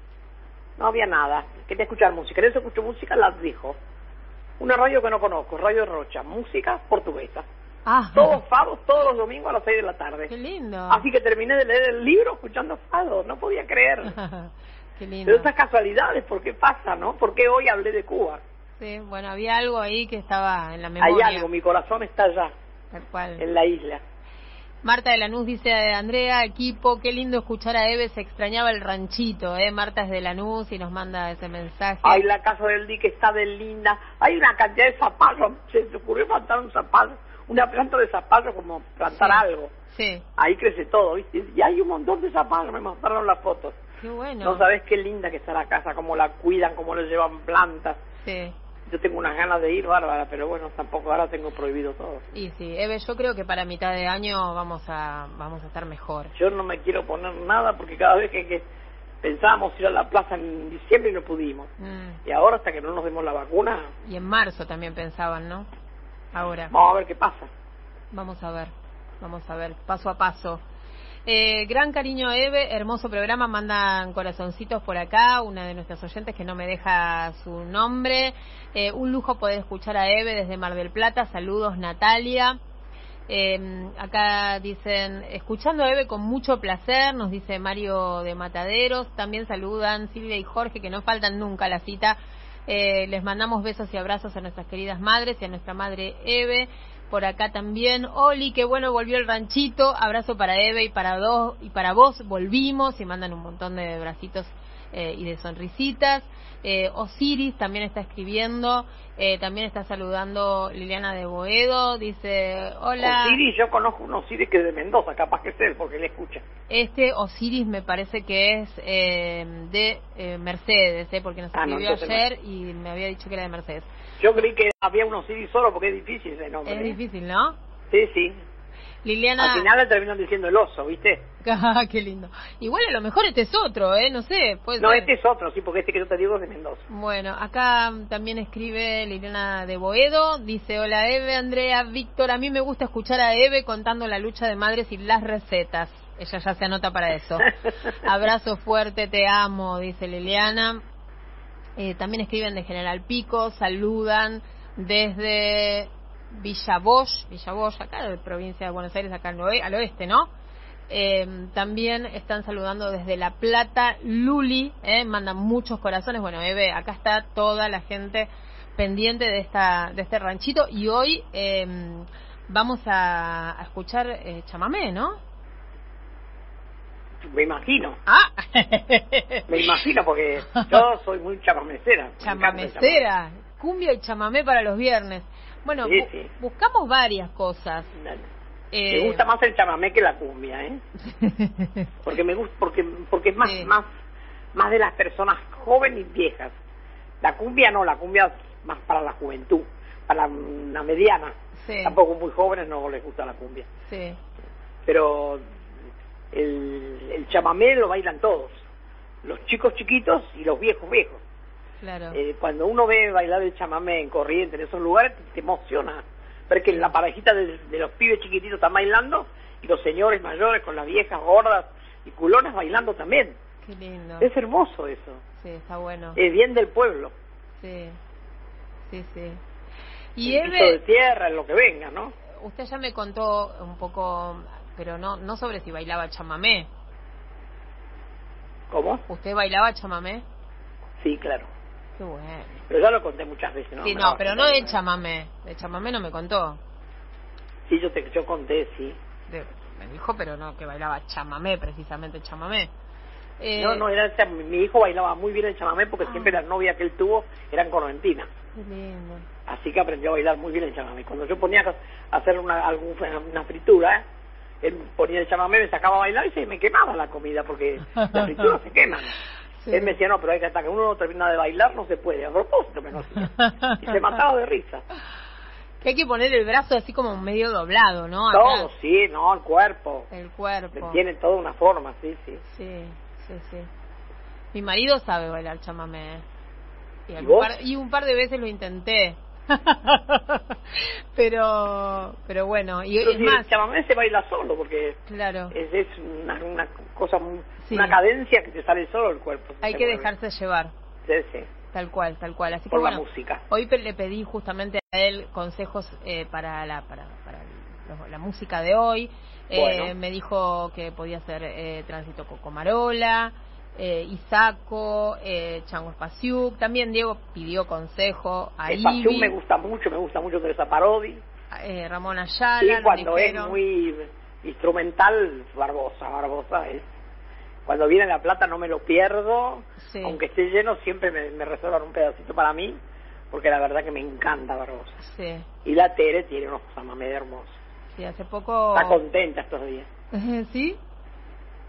No había nada. Quería escuchar música. En eso escucho música, la dijo. Una radio que no conozco, Radio Rocha, música portuguesa. Ah, Todos fados, todos los domingos a las seis de la qué tarde. lindo. Así que terminé de leer el libro escuchando fados, no podía creer. qué lindo. Pero estas casualidades, ¿por qué pasa, no? ¿Por qué hoy hablé de Cuba? Sí, bueno, había algo ahí que estaba en la Hay memoria. algo, mi corazón está allá, Tal cual. en la isla. Marta de Lanús dice Andrea, equipo, qué lindo escuchar a Eve, se extrañaba el ranchito, ¿eh? Marta es de Lanús y nos manda ese mensaje. Ay, la casa del dique está de linda. Hay una cantidad de zapallos. Se te ocurrió plantar un zapallo, una planta de zapallo como plantar Sí. algo. Sí, Ahí crece todo, ¿viste? Y hay un montón de zapallos, me mostraron las fotos. qué bueno. No sabes qué linda que está la casa, cómo la cuidan, cómo le llevan plantas. Sí, Yo tengo unas ganas de ir, bárbara, pero bueno, tampoco ahora tengo prohibido todo. y sí, Eve, yo creo que para mitad de año vamos a vamos a estar mejor. Yo no me quiero poner nada porque cada vez que, que pensábamos ir a la plaza en diciembre y no pudimos. Mm. Y ahora hasta que no nos demos la vacuna, Y en marzo también pensaban, ¿no? Ahora. vamos a ver qué pasa. Vamos a ver, vamos a ver, paso a paso. Eh, gran cariño a Eve, hermoso programa, mandan corazoncitos por acá, una de nuestras oyentes que no me deja su nombre. Eh, un lujo poder escuchar a Eve desde Mar del Plata, saludos Natalia. Eh, acá dicen, escuchando a Eve con mucho placer, nos dice Mario de Mataderos. También saludan Silvia y Jorge, que no faltan nunca a la cita. Eh, les mandamos besos y abrazos a nuestras queridas madres y a nuestra madre Eve. Por acá también, Oli, qué bueno volvió el ranchito. Abrazo para Eve y para dos y para vos. Volvimos y mandan un montón de bracitos eh, y de sonrisitas. Eh, Osiris también está escribiendo, eh, también está saludando Liliana de Boedo, dice, hola. Osiris, yo conozco un Osiris que es de Mendoza, capaz que es él, porque él escucha. Este Osiris me parece que es eh, de eh, Mercedes, eh, porque nos Ah, no, escribió ayer y me había dicho que era de Mercedes. Yo creí que había un Osiris solo porque es difícil ese nombre. Es ¿eh? difícil, ¿no? Sí, sí. Liliana... Al final le terminan diciendo el oso, ¿viste? Ah, qué lindo. Igual a lo mejor este es otro, ¿eh? No sé, puede No, ser. este es otro, sí, porque este que yo te digo es de Mendoza. Bueno, acá también escribe Liliana de Boedo, dice, hola Eve, Andrea, Víctor, a mí me gusta escuchar a Eve contando la lucha de madres y las recetas. Ella ya se anota para eso. Abrazo fuerte, te amo, dice Liliana. Eh, también escriben de General Pico, saludan desde Villa Bosch, Villa Bosch, acá de provincia de Buenos Aires, acá al oeste, ¿no? Eh, también están saludando desde La Plata, Luli, eh, mandan muchos corazones. Bueno, Eve, acá está toda la gente pendiente de esta de este ranchito y hoy eh, vamos a, a escuchar eh, chamamé, ¿no? Me imagino, Ah, me imagino, porque yo soy muy chamamecera. chamamecera, cumbia y chamamé para los viernes. Bueno, Sí, bu- sí. buscamos varias cosas. chamamé. Eh, Me gusta más el chamamé que la cumbia, ¿eh? Porque me gusta, porque, porque es más, Sí. más, más de las personas jóvenes y viejas. La cumbia no, la cumbia es más para la juventud, para la mediana. Sí. Tampoco muy jóvenes no les gusta la cumbia. sí, Pero el, el chamamé lo bailan todos, los chicos chiquitos y los viejos viejos. claro. Eh, cuando uno ve bailar el chamamé en corriente, en esos lugares, te, te emociona. Ver que la parejita de, de los pibes chiquititos están bailando y los señores mayores con las viejas gordas y culones bailando también. Qué lindo. Es hermoso eso. Sí, está bueno. Es bien del pueblo. Sí, sí, sí. Y el piso de Eve, tierra, en lo que venga, ¿no? usted ya me contó un poco, pero no no sobre si bailaba chamamé. ¿Cómo? ¿Usted bailaba chamamé? Sí, claro. Qué bueno. Pero ya lo conté muchas veces, ¿no? sí, no, pero no de chamamé. De chamamé no me contó. Sí, yo te yo conté, sí. me dijo, pero no, que bailaba chamamé, precisamente chamamé. Eh, no, no, era, mi hijo bailaba muy bien el chamamé porque ah. siempre las novias que él tuvo eran correntinas. Qué lindo. Así que aprendió a bailar muy bien el chamamé. Cuando yo ponía a hacer una, algún, una fritura, él ponía el chamamé, me sacaba a bailar y se me quemaba la comida porque las frituras se queman. Él me decía, no, pero hay que hasta que uno no termina de bailar no se puede. A propósito me lo hacía. Y se mataba de risa. Que hay que poner el brazo así como medio doblado, ¿no? Todo, sí, no, el cuerpo. El cuerpo. Tiene toda una forma, sí, sí. Sí, sí, sí. Mi marido sabe bailar chamamé. Y, y un par de veces lo intenté. pero pero bueno y es más. el chamamé se baila solo porque claro. es, es una, una cosa una cadencia que te sale solo el cuerpo hay que dejarse llevar. Sí sí. Tal cual tal cual. Así por que la música. hoy le pedí justamente a él consejos eh, para la para, para la música de hoy. Eh, me dijo que podía hacer eh, tránsito Cocomarola eh, Isaco, eh, Chango Espasiuk. También Diego pidió consejo a Espasiuk me gusta mucho, me gusta mucho esa Parodi. Eh, Ramón Ayala. Sí, cuando es muy instrumental, Barbosa, Barbosa es. Cuando viene La Plata no me lo pierdo, aunque esté lleno siempre me, me reservan un pedacito para mí, porque la verdad que me encanta Barbosa. Sí. Y la Tere tiene unos medio hermosos. Sí, hace poco... Está contenta estos días. ¿Sí?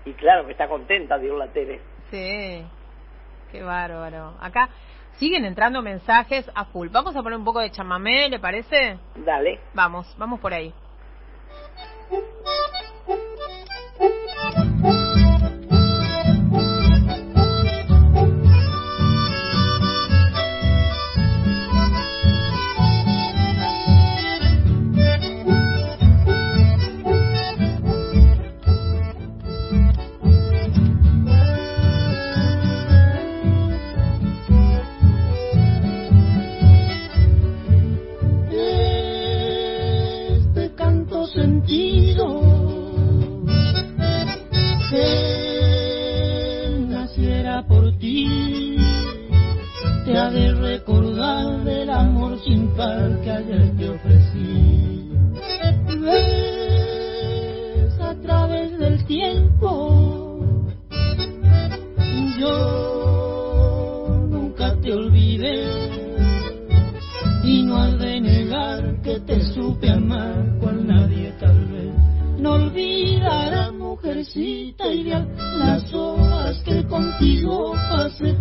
Y claro que está contenta, digo la Tere. Sí, qué bárbaro. Acá siguen entrando mensajes a full. Vamos a poner un poco de chamamé, ¿le parece? Dale. Vamos, vamos por ahí. sentido. Le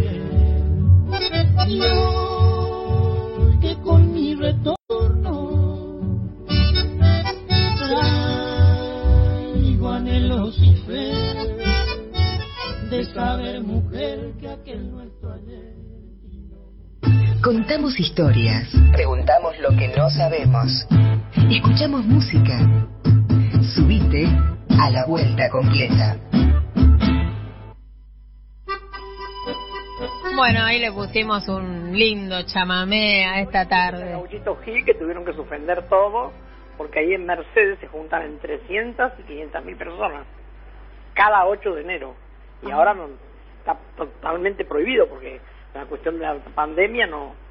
Contamos historias. Preguntamos lo que no sabemos. Escuchamos música. Subite a la vuelta completa. Bueno, ahí le pusimos un lindo chamamé a esta tarde. Gauchito Gil que tuvieron que suspender todo porque ahí en Mercedes se juntan entre 300 y 500 mil personas cada 8 de enero y ahora no, está totalmente prohibido porque la cuestión de la pandemia no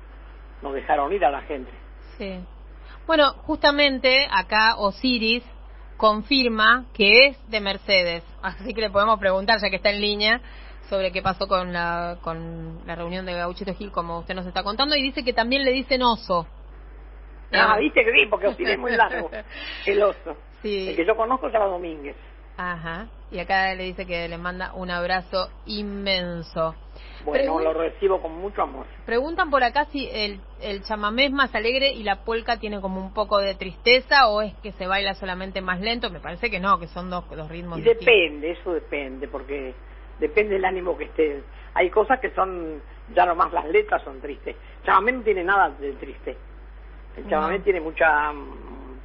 no dejaron ir a la gente. Sí. Bueno, justamente acá Osiris confirma que es de Mercedes, así que le podemos preguntar ya que está en línea sobre qué pasó con la con la reunión de Gauchito Gil como usted nos está contando y dice que también le dicen oso. Ah, viste que porque Osiris es muy largo, el oso. Sí. El que yo conozco se llama Domínguez. Ajá. Y acá le dice que le manda un abrazo inmenso. Bueno, Pregun- lo recibo con mucho amor. Preguntan por acá si el, el chamamé es más alegre y la polca tiene como un poco de tristeza o es que se baila solamente más lento. Me parece que no, que son dos, dos ritmos Y distintos. depende, eso depende, porque depende del ánimo que esté. Hay cosas que son, ya nomás las letras son tristes. Chamamé no tiene nada de triste. El chamamé No. tiene mucha, mm,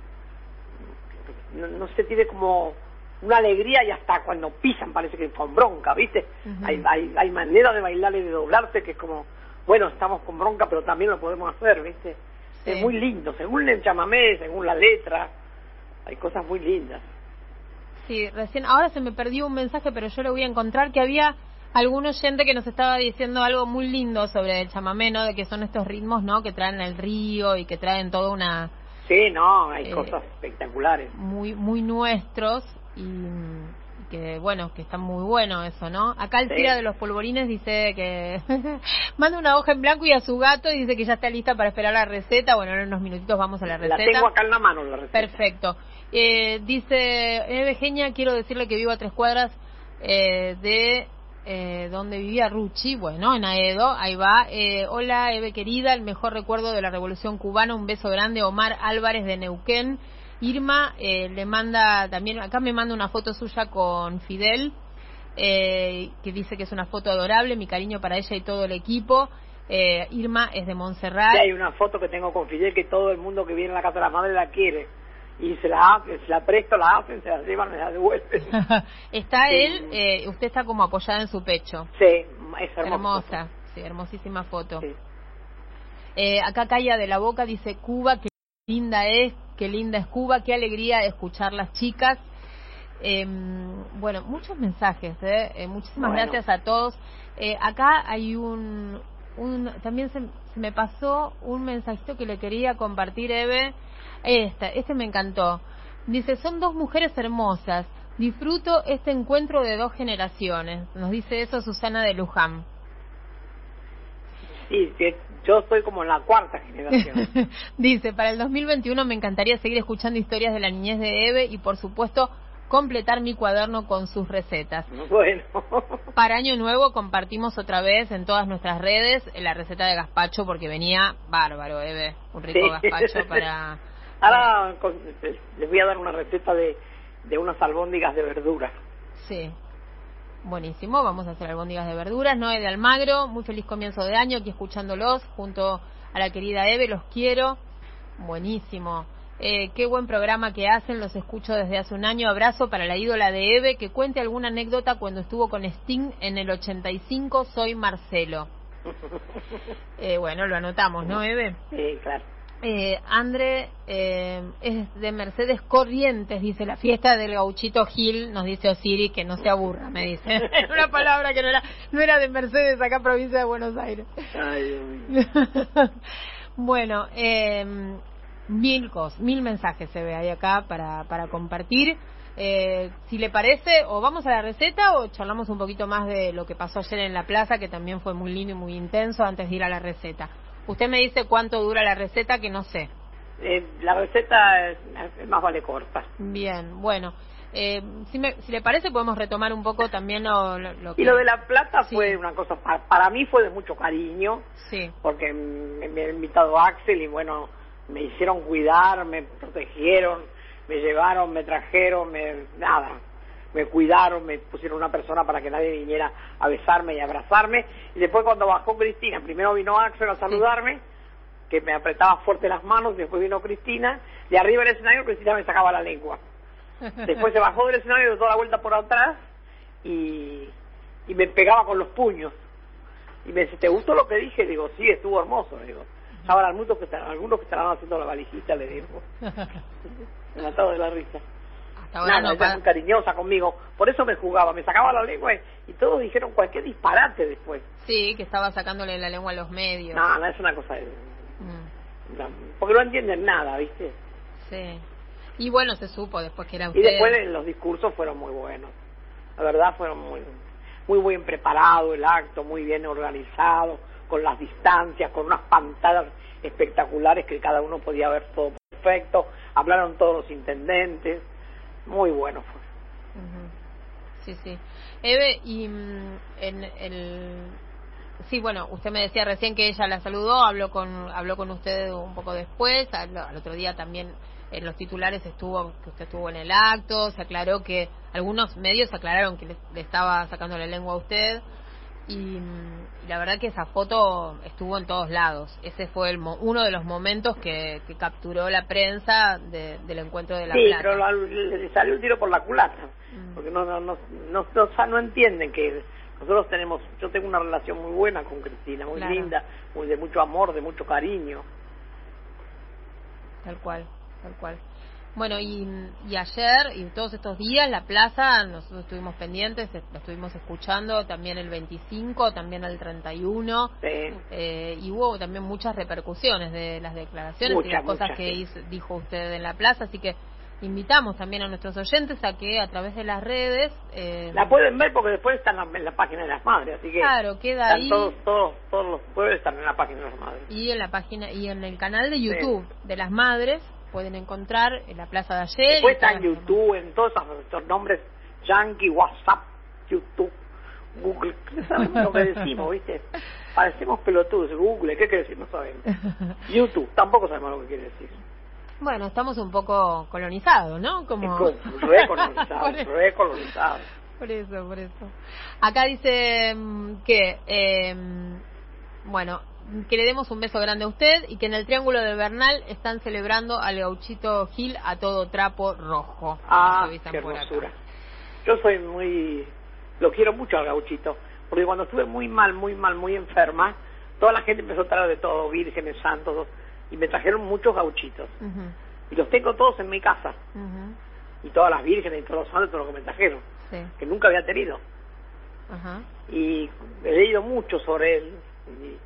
no, no sé, tiene como una alegría y hasta cuando pisan parece que con bronca, ¿viste? Hay, hay, hay manera de bailar y de doblarse que es como, bueno, estamos con bronca, pero también lo podemos hacer, ¿viste? Sí. Es muy lindo, según el chamamé, según la letra, hay cosas muy lindas. Sí, recién, ahora se me perdió un mensaje, pero yo lo voy a encontrar que había algún oyente que nos estaba diciendo algo muy lindo sobre el chamamé, ¿no? De que son estos ritmos, ¿no? Que traen el río y que traen toda una Sí, no, hay Eh, cosas espectaculares. muy muy nuestros y mm, que bueno, que está muy bueno eso, ¿no? Acá el Sí. tira de los polvorines dice que manda una hoja en blanco y a su gato y dice que ya está lista para esperar la receta. Bueno, en unos minutitos vamos a la La receta. tengo acá en la mano, la receta. Perfecto. Eh, dice Eve Genia, quiero decirle que vivo a tres cuadras eh, de eh, donde vivía Ruchi, bueno, en Aedo, ahí va. Eh, hola Eve querida, el mejor recuerdo de la Revolución Cubana, un beso grande, Omar Álvarez de Neuquén. Irma eh, le manda también, acá me manda una foto suya con Fidel, eh, que dice que es una foto adorable, mi cariño para ella y todo el equipo. Eh, Irma es de Montserrat. Sí, hay una foto que tengo con Fidel que todo el mundo que viene a la casa de la madre la quiere. Y se la, se la presto, la hacen, se la llevan, me la devuelven. está Sí. él, eh, usted está como apoyada en su pecho. sí, es hermoso. Hermosa, sí, hermosísima foto. Sí. Eh, acá Calla de la Boca dice Cuba, qué linda es, qué linda es Cuba, qué alegría escuchar las chicas. Eh, bueno, muchos mensajes, ¿eh? Eh, muchísimas Bueno. gracias a todos. Eh, acá hay un, un también se, se me pasó un mensajito que le quería compartir, Eve. Este, este me encantó. Dice, son dos mujeres hermosas. Disfruto este encuentro de dos generaciones. Nos dice eso Susana de Luján. Sí, yo estoy como en la cuarta generación. Dice, para el 2021 me encantaría seguir escuchando historias de la niñez de Eve y por supuesto completar mi cuaderno con sus recetas. bueno. Para Año Nuevo compartimos otra vez en todas nuestras redes la receta de gazpacho porque venía bárbaro, Eve, un rico Sí. gazpacho para... Ahora con- les voy a dar una receta de, de unas albóndigas de verduras. Sí. Buenísimo, vamos a hacer albóndigas de verduras. Noé de Almagro, muy feliz comienzo de año aquí escuchándolos junto a la querida Eve, los quiero. Buenísimo. Eh, qué buen programa que hacen, los escucho desde hace un año. Abrazo para la ídola de Eve, que cuente alguna anécdota cuando estuvo con Sting en el 85. Soy Marcelo. Eh, bueno, lo anotamos, ¿no, Eve? Sí, claro. Eh, André eh, es de Mercedes Corrientes, dice la fiesta del gauchito Gil, nos dice Osiris que no se aburra, me dice. Una palabra que no era, no era de Mercedes, acá provincia de Buenos Aires. Ay, bueno, eh, mil cosas, mil mensajes se ve ahí acá para, para compartir. Eh, si le parece, o vamos a la receta o charlamos un poquito más de lo que pasó ayer en la plaza, que también fue muy lindo y muy intenso antes de ir a la receta. Usted me dice cuánto dura la receta, que no sé. Eh, la receta es, es más vale corta. Bien, bueno. Eh, si, me- si le parece, podemos retomar un poco también lo, lo, lo que... Y lo de la plata Sí. fue una cosa, pa- para mí fue de mucho cariño, Sí, porque me, me ha invitado Axel y bueno, me hicieron cuidar, me protegieron, me llevaron, me trajeron, me nada, me cuidaron, me pusieron una persona para que nadie viniera a besarme y abrazarme. Y después cuando bajó Cristina, primero vino Axel a saludarme, que me apretaba fuerte las manos, después vino Cristina, de arriba del escenario Cristina me sacaba la lengua. Después se bajó del escenario, dio toda la vuelta por atrás y, y me pegaba con los puños. Y me dice, ¿te gustó lo que dije? Digo, sí, estuvo hermoso. Le digo, estaban algunos que, estaban- algunos que estaban haciendo la valijita, le digo. Me mataba de la risa. Ahora Nada, no ella muy cariñosa conmigo. Por eso me jugaba, me sacaba la lengua y, y todos dijeron cualquier disparate después. Sí, que estaba sacándole la lengua a los medios. No, no es una cosa de... Mm, porque no entienden nada, ¿viste? sí. Y bueno, se supo después que era Y usted. después de- los discursos fueron muy buenos. La verdad fueron muy muy bien preparado el acto, muy bien organizado, con las distancias, con unas pantallas espectaculares que cada uno podía ver todo perfecto, hablaron todos los intendentes, muy bueno fue. Sí, sí. Eve, y mm, en el... Sí, bueno, usted me decía recién que ella la saludó, habló con, habló con usted un poco después, al, otro día también en los titulares estuvo, que usted estuvo en el acto, se aclaró que algunos medios aclararon que le estaba sacando la lengua a usted, y, la verdad que esa foto estuvo en todos lados. Ese fue el uno de los momentos que, capturó la prensa del encuentro de la sí, pero le salió un tiro por la culata, mm. porque no no, no, no, no, entienden que nosotros tenemos, yo tengo una relación muy buena con Cristina, muy linda, muy de mucho amor, de mucho cariño. Tal cual, tal cual. Bueno, y, y, ayer y todos estos días la plaza, nosotros estuvimos pendientes, la estuvimos escuchando también el 25, también el 31, sí. eh, y hubo también muchas repercusiones de las declaraciones y las cosas que dijo usted en la plaza, así que invitamos también a nuestros oyentes a que a través de las redes... Eh, la pueden ver porque después están en la, página de las madres, así que... Claro, queda ahí... Todos, todos, todos los jueves están en la página de las madres. Y en la página, y en el canal de YouTube de las madres pueden encontrar en la plaza de ayer. Después está en YouTube, en todos estos nombres, Yankee, WhatsApp, YouTube, Google, no sabemos lo que decimos, ¿viste? Parecemos pelotudos, Google, ¿qué quiere decir? No sabemos. YouTube, tampoco sabemos lo que quiere decir. Bueno, estamos un poco colonizados, ¿no? Como... Recolonizados, recolonizados. Por eso, por eso. Acá dice mm, que, eh, bueno, que le demos un beso grande a usted y que en el Triángulo de Bernal están celebrando al gauchito Gil a todo trapo rojo. Ah, qué hermosura. Yo soy muy... Lo quiero mucho al gauchito, porque cuando estuve muy mal, muy mal, muy enferma, toda la gente empezó a traer de todo, vírgenes, santos, y me trajeron muchos gauchitos. Y los tengo todos en mi casa. Y todas las vírgenes y todos los santos, todo lo que me trajeron, que nunca había tenido. Y he leído mucho sobre él. Y,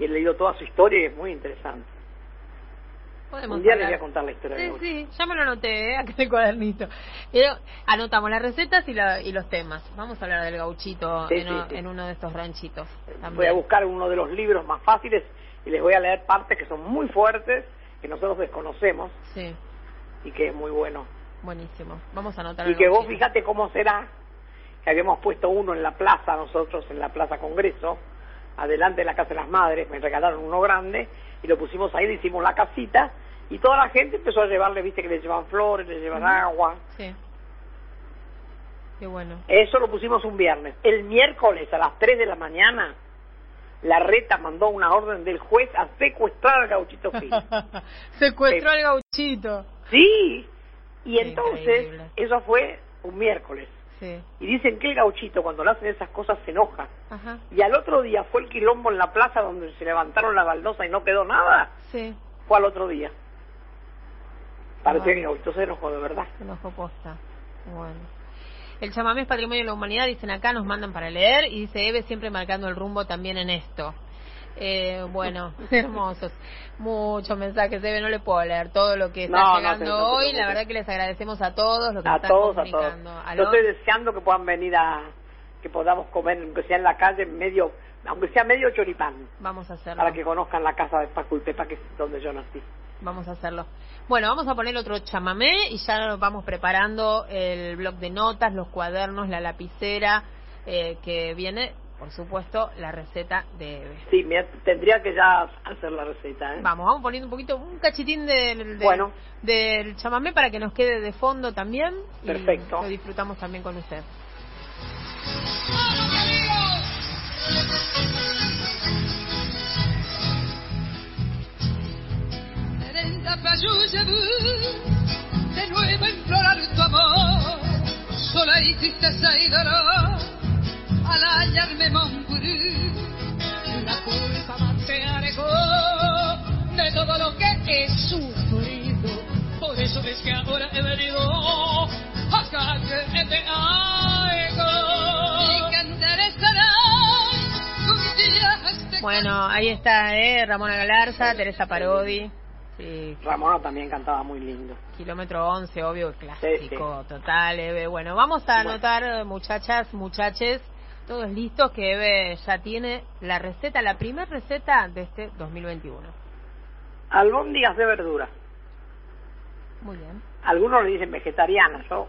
y he leído toda su historia y es muy interesante. Un día les voy a contar la historia. Sí, sí, ya me lo anoté, ¿eh? acá en el cuadernito. Pero anotamos las recetas y, la, y los temas. Vamos a hablar del gauchito en, uno de estos ranchitos. Voy a buscar uno de los libros más fáciles y les voy a leer partes que son muy fuertes, que nosotros desconocemos. Sí. Y que es muy bueno. Buenísimo. Vamos a anotar. Y que vos fíjate cómo será que habíamos puesto uno en la plaza, nosotros en la Plaza Congreso, adelante de la Casa de las Madres, me regalaron uno grande y lo pusimos ahí, le hicimos la casita y toda la gente empezó a llevarle, viste que le llevan flores, le llevan agua. Sí. Qué bueno. Eso lo pusimos un viernes. El miércoles a las 3 de la mañana, la reta mandó una orden del juez a secuestrar al gauchito Gil. Secuestró al gauchito. Sí. Y entonces, eso fue un miércoles. Y dicen que el gauchito cuando le hacen esas cosas se enoja. Y al otro día fue el quilombo en la plaza donde se levantaron la baldosa y no quedó nada. Sí. Fue al otro día. Parecía que el gauchito se enojó de verdad. Se enojó posta. Bueno. El chamamé es patrimonio de la humanidad, dicen acá, nos mandan para leer. Y dice Eve siempre marcando el rumbo también en esto. Eh, bueno, hermosos. Muchos mensajes, Debe, no le puedo leer todo lo que está llegando hoy. La verdad que les agradecemos a todos los que a están todos, comunicando. A todos. Yo estoy deseando que puedan venir a, que podamos comer, aunque sea en la calle, medio, aunque sea medio choripán. Vamos a hacerlo. Para que conozcan la casa de Paco y Pepa, que es donde yo nací. Vamos a hacerlo. Bueno, vamos a poner otro chamamé y ya nos vamos preparando el blog de notas, los cuadernos, la lapicera, eh, que viene por supuesto, la receta de Sí, me, tendría que ya hacer la receta. ¿eh? Vamos, vamos poniendo un poquito, un cachitín del, del chamamé para que nos quede de fondo también. Perfecto. Y lo disfrutamos también con usted. De nuevo implorar tu amor, sola y tristeza y dolor al hallarme Montpurú. La culpa más te alejó de todo lo que he sufrido. Por eso es que ahora he venido acá que te hago. Y cantar bueno, ahí está, ¿eh? Ramona Galarza, Teresa Parodi. Sí. Ramona también cantaba muy lindo. Kilómetro 11, obvio, clásico, total. Eh. Bueno, vamos a anotar, muchachas, muchaches, todos listos que Eve ya tiene la receta, la primera receta de este 2021. Albóndigas de verdura. Muy bien. Algunos le dicen vegetarianas, yo,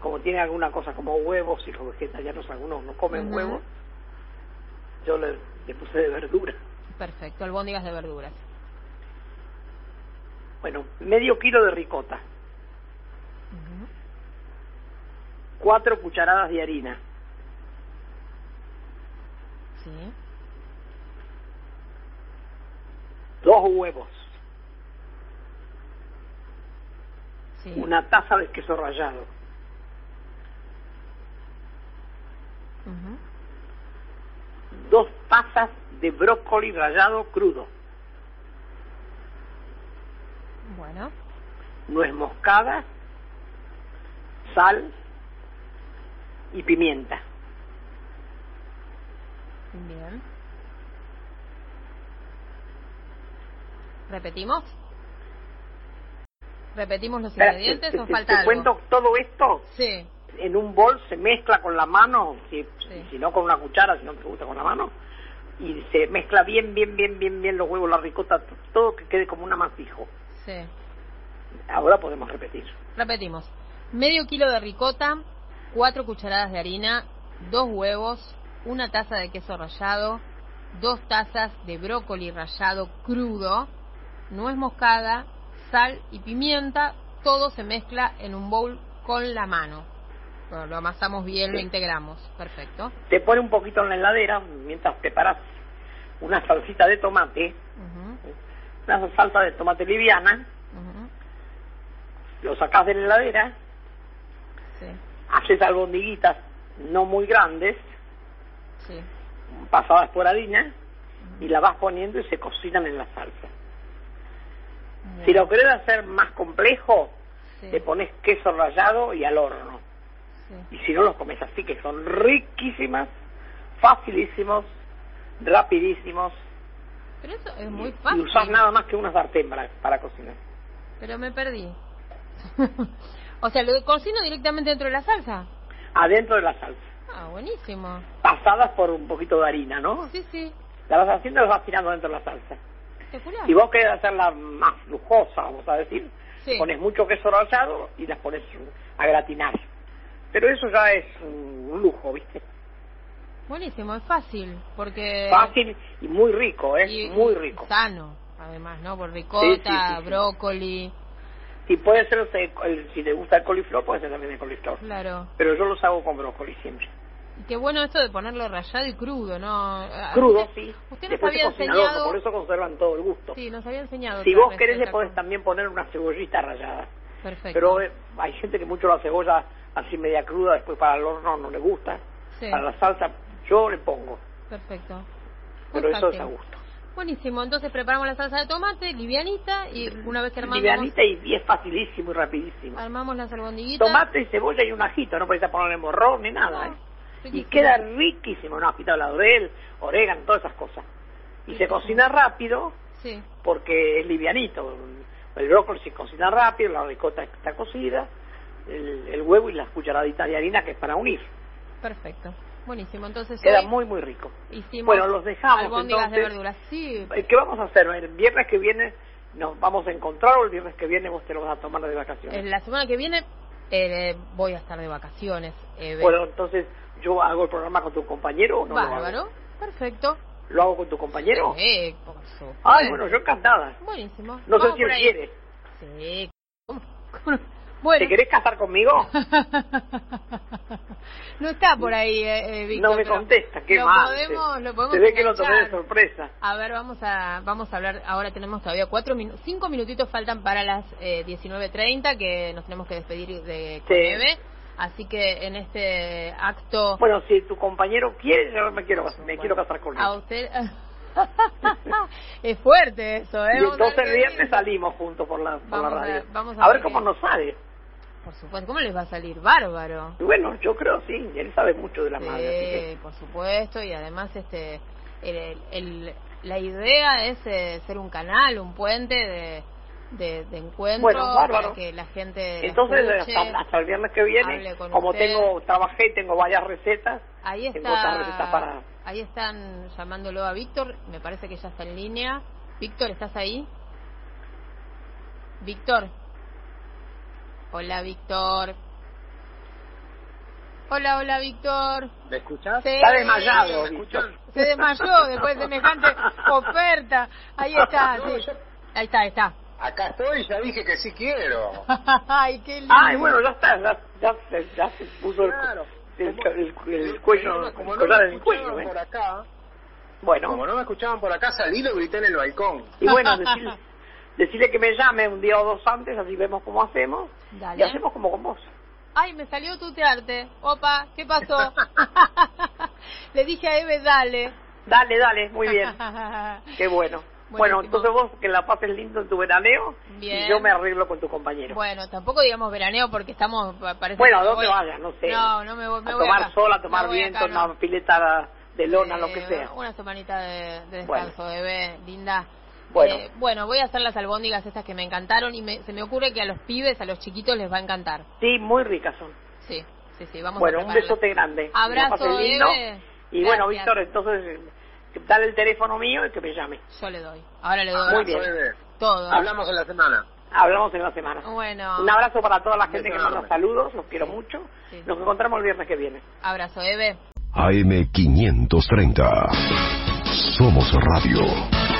como tiene alguna cosa como huevos y los vegetarianos algunos no comen huevos, yo le, le puse de verdura. Perfecto, albóndigas de verduras. Bueno, medio kilo de ricota, cuatro cucharadas de harina, Sí. dos huevos, Sí. una taza de queso rallado, dos tazas de brócoli rallado crudo, Bueno, nuez moscada, sal y pimienta. Bien. ¿Repetimos? ¿Repetimos los ingredientes te, o te- falta te algo? cuento todo esto Sí, en un bol, se mezcla con la mano, si, Sí. si no con una cuchara, si no te gusta con la mano, y se mezcla bien, bien, bien, bien, bien los huevos, la ricota, todo que quede como un amasijo. sí. Ahora podemos repetir. Repetimos. Medio kilo de ricota, cuatro cucharadas de harina, dos huevos, una taza de queso rallado, dos tazas de brócoli rallado crudo, nuez moscada, sal y pimienta. Todo se mezcla en un bowl con la mano. Bueno, lo amasamos bien, lo Sí. integramos. Perfecto. Te pone un poquito en la heladera mientras preparas una salsita de tomate, una salsa de tomate liviana, lo sacás de la heladera, Sí, haces albondiguitas no muy grandes, sí. pasadas por harina, y la vas poniendo y se cocinan en la salsa. Si lo querés hacer más complejo, Sí, le pones queso rallado y al horno. sí. Y si no, los comes así, que son riquísimas, facilísimos, rapidísimos. Pero eso es muy y fácil. usás nada más que una sartén para, para cocinar. Pero me perdí. o sea, lo cocino directamente dentro de la salsa. Adentro de la salsa. Ah, buenísimo. Pasadas por un poquito de harina, ¿no? Sí, sí. La vas haciendo y las vas tirando dentro de la salsa. Espectacular. Si vos querés hacerla más lujosa, vamos a decir, Sí. pones mucho queso rallado y las pones a gratinar. Pero eso ya es un lujo, ¿viste? Buenísimo, es fácil. Porque. Fácil y muy rico, ¿eh? y- muy rico. Sano, además, ¿no? Por ricota, Sí, sí, sí, sí. brócoli. Si puede ser, si te gusta el coliflor, puede ser también el coliflor. Claro. Pero yo los hago con brócoli siempre. Y qué bueno esto de ponerlo rallado y crudo, ¿no? Ah, Crudo, sí. Usted nos había enseñado. por eso conservan todo el gusto. Sí, nos había enseñado. si vos querés, le podés también poner una cebollita rallada. Perfecto. Pero eh, hay gente que mucho la cebolla así media cruda, después para el horno no le gusta. Sí, Para la salsa yo le pongo, perfecto. Pero eso es a gusto. Buenísimo, entonces preparamos la salsa de tomate, livianita, y una vez que armamos, Livianita y, y es facilísimo y rapidísimo. armamos las albondiguitas. Tomate, cebolla y un ajito, no podés ponerle morrón ni nada. No, ¿eh? Y queda riquísimo, no, de laurel, orégano, todas esas cosas. Y se cocina rápido Sí, porque es livianito. El brócoli se cocina rápido, la ricota está cocida, el, el huevo y las cucharaditas de harina que es para unir. perfecto. Buenísimo, entonces Queda muy, muy rico. hicimos Bueno, los dejamos, albóndigas de entonces. verduras. Sí, Eh, ¿Qué vamos a hacer? El viernes que viene nos vamos a encontrar o el viernes que viene vos te lo vas a tomar de vacaciones. eh, la semana que viene eh, voy a estar de vacaciones. eh, Bueno, entonces yo hago el programa con tu compañero o no lo hago? Bárbaro, perfecto. ¿Lo hago con tu compañero? Sí, por supuesto. Ay, bueno, yo encantada. Buenísimo. No sé si él quiere. Sí. ¿Te querés casar conmigo? no está por ahí, eh, eh, Víctor, no me contesta, qué lo mal. Podemos, lo podemos Se ve que lo tomé de sorpresa. A ver, vamos a vamos a hablar. Ahora tenemos todavía cuatro minutos, cinco minutitos faltan para las eh, 19.30 que nos tenemos que despedir de con Sí. Así que en este acto Bueno, si tu compañero quiere, yo me quiero, me quiero casar con a él. usted es fuerte eso, ¿eh? Y a entonces el viernes salimos juntos por la, por la Vamos a- radio. vamos a a ver ver cómo nos sale. Por supuesto, ¿cómo les va a salir? Bárbaro. Bueno, yo creo sí, él sabe mucho de la madre. así que- Sí, por supuesto, y además este el, el- la idea es eh, ser un canal, un puente de, de, de encuentro Bueno, para que la gente Entonces, escuche. hasta, hasta el viernes que viene, como usted. tengo trabajé, tengo varias recetas, Ahí tengo otras recetas está, para... ahí están llamándolo a Víctor, me parece que ya está en línea. Víctor, ¿estás ahí? Víctor. Hola, Víctor. Hola, hola, Víctor. ¿Me escuchás? Sí. Está desmayado, ¿Me Víctor. escuchan? Se desmayó después de semejante oferta. Ahí está, No, sí. yo- Ahí está, ahí está. Acá estoy, ya dije que sí quiero. Ay, qué lindo. Ay, bueno, ya está, ya, ya, se- ya se puso el, Claro. el, Como- el- el cuello, como no- me en el cuello, escuchaban ¿eh? por acá, Bueno, como no me escuchaban por acá, salí y lo grité en el balcón. y bueno, decirle, decirle que me llame un día o dos antes, así vemos cómo hacemos, Dale. y hacemos como con vos. Ay, me salió tutearte. Opa, ¿qué pasó? Le dije a Eve, dale. Dale, dale, muy bien, qué bueno. Bueno, entonces vos que la pases lindo en tu veraneo Bien. y yo me arreglo con tu compañero. Bueno, tampoco digamos veraneo porque estamos, pa- parece Bueno, ¿a dónde vayas? No sé. No, no me voy, me a voy tomar acá. sol, a tomar viento, acá, una pileta de lona, Eh, lo que sea. Una semanita de, de Bueno. descanso, bebé, linda. Bueno. Eh, bueno, voy a hacer las albóndigas estas que me encantaron y me- se me ocurre que a los pibes, a los chiquitos les va a encantar. Sí, muy ricas son. Sí, sí, sí, vamos Bueno, a un besote grande. Abrazo. Eve. Y bueno. Víctor, entonces, eh, dale el teléfono mío y que me llame. Yo le doy. Ahora le doy Muy bien. Todo. Hablamos en la semana. Hablamos en la semana. Bueno. Un abrazo para toda la gente que manda saludos, los quiero mucho. Sí. Nos encontramos el viernes que viene. Abrazo, Eve. AM530. Somos Radio.